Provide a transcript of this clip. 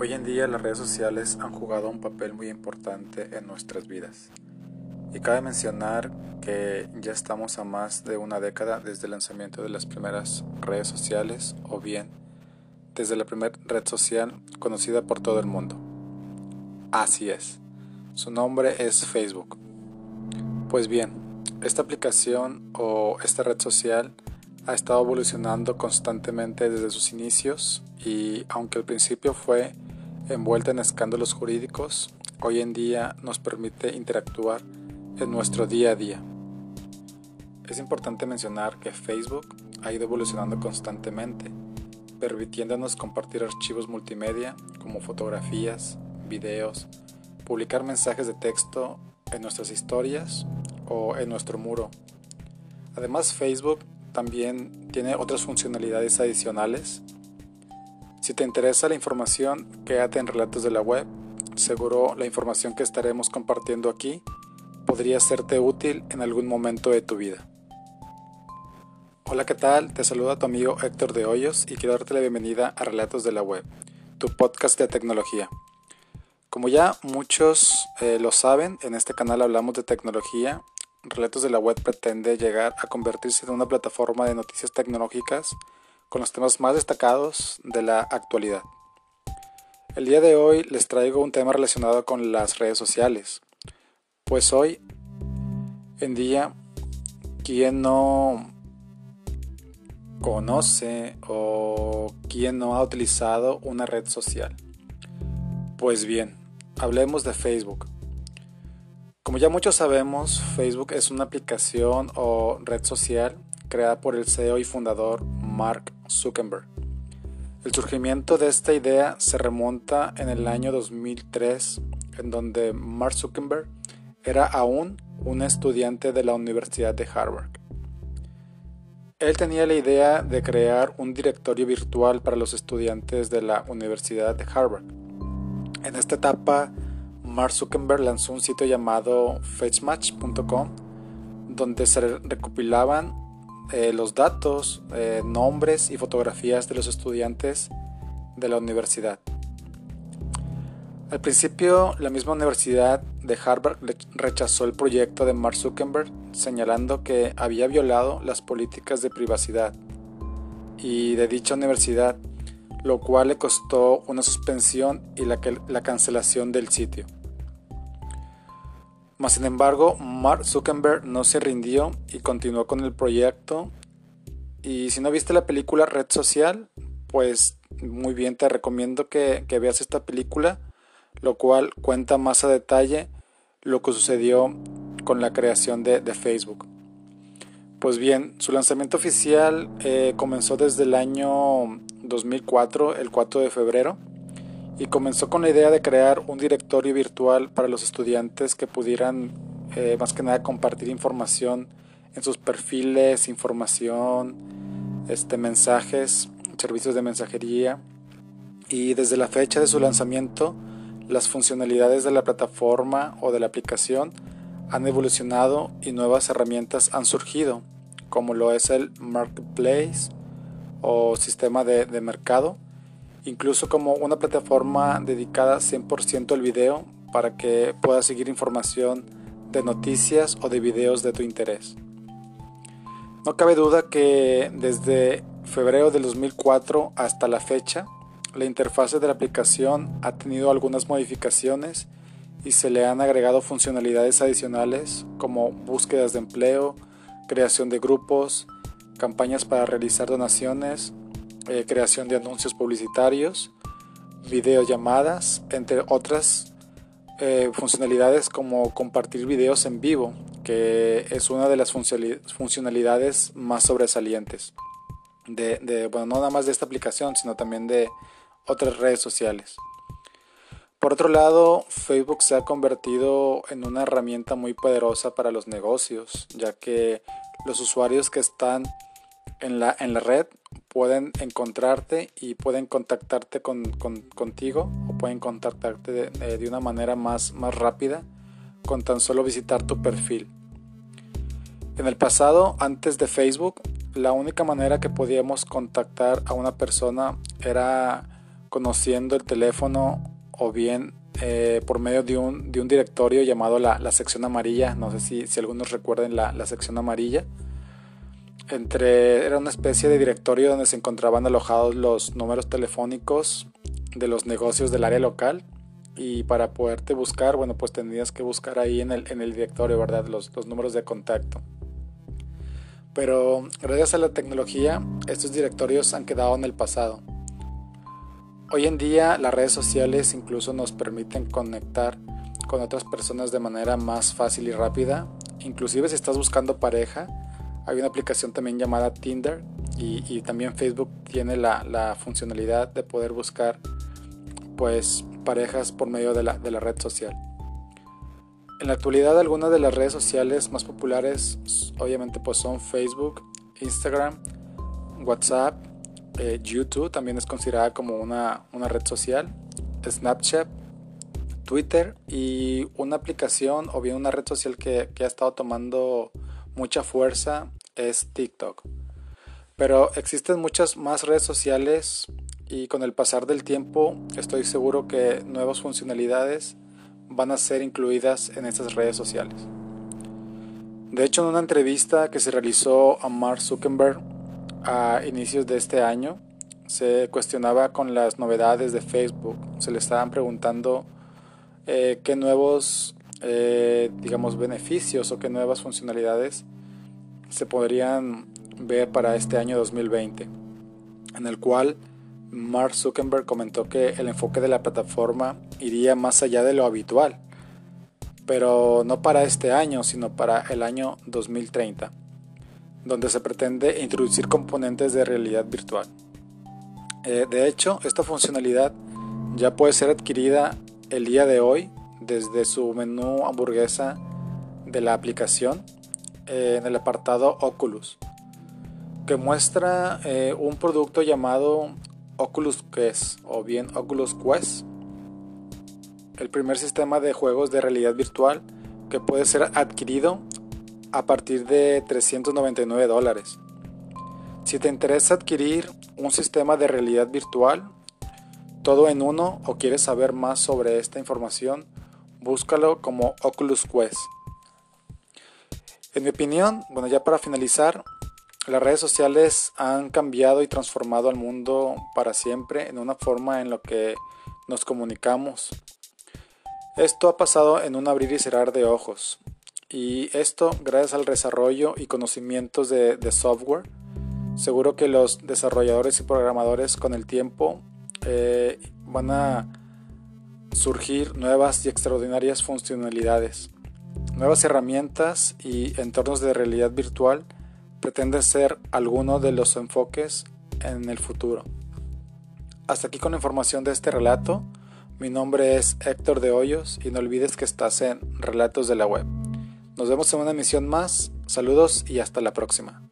Hoy en día las redes sociales han jugado un papel muy importante en nuestras vidas. Y cabe mencionar que ya estamos a más de una década desde el lanzamiento de las primeras redes sociales o bien desde la primera red social conocida por todo el mundo. Así es, su nombre es Facebook. Pues bien, esta aplicación o esta red social ha estado evolucionando constantemente desde sus inicios y aunque al principio fue envuelta en escándalos jurídicos, hoy en día nos permite interactuar en nuestro día a día. Es importante mencionar que Facebook ha ido evolucionando constantemente, permitiéndonos compartir archivos multimedia como fotografías, videos, publicar mensajes de texto en nuestras historias o en nuestro muro. Además, Facebook también tiene otras funcionalidades adicionales si te interesa la información, quédate en Relatos de la Web. Seguro la información que estaremos compartiendo aquí podría serte útil en algún momento de tu vida. Hola, ¿qué tal? Te saluda tu amigo Héctor de Hoyos y quiero darte la bienvenida a Relatos de la Web, tu podcast de tecnología. Como ya muchos eh, lo saben, en este canal hablamos de tecnología. Relatos de la Web pretende llegar a convertirse en una plataforma de noticias tecnológicas con los temas más destacados de la actualidad. El día de hoy les traigo un tema relacionado con las redes sociales, pues hoy en día, ¿quién no conoce o quién no ha utilizado una red social? Pues bien, hablemos de Facebook. Como ya muchos sabemos, Facebook es una aplicación o red social creada por el CEO y fundador Mark Zuckerberg. El surgimiento de esta idea se remonta en el año 2003, en donde Mark Zuckerberg era aún un estudiante de la Universidad de Harvard. Él tenía la idea de crear un directorio virtual para los estudiantes de la Universidad de Harvard. En esta etapa, Mark Zuckerberg lanzó un sitio llamado fetchmatch.com, donde se recopilaban eh, los datos, eh, nombres y fotografías de los estudiantes de la universidad. Al principio, la misma universidad de Harvard rechazó el proyecto de Mark Zuckerberg, señalando que había violado las políticas de privacidad y de dicha universidad, lo cual le costó una suspensión y la cancelación del sitio. Mas sin embargo, Mark Zuckerberg no se rindió y continuó con el proyecto. Y si no viste la película Red Social, pues muy bien te recomiendo que, veas esta película, lo cual cuenta más a detalle lo que sucedió con la creación de, Facebook. Pues bien, su lanzamiento oficial eh, comenzó desde el año 2004, el 4 de febrero, y comenzó con la idea de crear un directorio virtual para los estudiantes que pudieran eh, más que nada compartir información en sus perfiles, información, este, mensajes, servicios de mensajería. Y desde la fecha de su lanzamiento, las funcionalidades de la plataforma o de la aplicación han evolucionado y nuevas herramientas han surgido, como lo es el Marketplace o sistema de, de mercado incluso como una plataforma dedicada 100% al video para que puedas seguir información de noticias o de videos de tu interés. No cabe duda que desde febrero del 2004 hasta la fecha, la interfase de la aplicación ha tenido algunas modificaciones y se le han agregado funcionalidades adicionales como búsquedas de empleo, creación de grupos, campañas para realizar donaciones, eh, creación de anuncios publicitarios, videollamadas, entre otras eh, funcionalidades como compartir videos en vivo, que es una de las funcionalidades más sobresalientes. De, bueno, no nada más de esta aplicación, sino también de otras redes sociales. Por otro lado, Facebook se ha convertido en una herramienta muy poderosa para los negocios, ya que los usuarios que están en la, en la red pueden encontrarte y pueden contactarte con, contigo o pueden contactarte de, de, una manera más, más rápida con tan solo visitar tu perfil. En el pasado, antes de Facebook, la única manera que podíamos contactar a una persona era conociendo el teléfono o bien eh, por medio de un, de un directorio llamado la, la, sección amarilla. No sé si, si algunos recuerden la, la, sección amarilla. Entre, era una especie de directorio donde se encontraban alojados los números telefónicos de los negocios del área local. Y para poderte buscar, bueno, pues tendrías que buscar ahí en el, en el directorio, ¿verdad? Los, los números de contacto. Pero gracias a la tecnología, estos directorios han quedado en el pasado. Hoy en día las redes sociales incluso nos permiten conectar con otras personas de manera más fácil y rápida. Inclusive si estás buscando pareja, hay una aplicación también llamada Tinder y, también Facebook tiene la, funcionalidad de poder buscar pues parejas por medio de la, de la red social. En la actualidad algunas de las redes sociales más populares obviamente pues son Facebook, Instagram, WhatsApp, eh, YouTube también es considerada como una, red social, Snapchat, Twitter y una aplicación o bien una red social que, ha estado tomando mucha fuerza es TikTok. Pero existen muchas más redes sociales y con el pasar del tiempo estoy seguro que nuevas funcionalidades van a ser incluidas en estas redes sociales. De hecho, en una entrevista que se realizó a Mark Zuckerberg a inicios de este año se cuestionaba con las novedades de Facebook. Se le estaban preguntando eh, qué nuevos, eh, digamos, beneficios o qué nuevas funcionalidades se podrían ver para este año 2020, en el cual Mark Zuckerberg comentó que el enfoque de la plataforma iría más allá de lo habitual, pero no para este año, sino para el año 2030 donde se pretende introducir componentes de realidad virtual. Eh, de hecho, esta funcionalidad ya puede ser adquirida el día de hoy desde su menú hamburguesa de la aplicación eh, en el apartado Oculus, que muestra eh, un producto llamado Oculus Quest o bien Oculus Quest, el primer sistema de juegos de realidad virtual que puede ser adquirido a partir de 399 dólares. Si te interesa adquirir un sistema de realidad virtual, todo en uno, o quieres saber más sobre esta información, búscalo como Oculus Quest. En mi opinión, bueno, ya para finalizar, las redes sociales han cambiado y transformado al mundo para siempre en una forma en la que nos comunicamos. Esto ha pasado en un abrir y cerrar de ojos. Y esto gracias al desarrollo y conocimientos de, software. Seguro que los desarrolladores y programadores con el tiempo eh, van a surgir nuevas y extraordinarias funcionalidades. Nuevas herramientas y entornos de realidad virtual pretenden ser alguno de los enfoques en el futuro. Hasta aquí con la información de este relato. Mi nombre es Héctor de Hoyos y no olvides que estás en Relatos de la Web. Nos vemos en una emisión más. Saludos y hasta la próxima.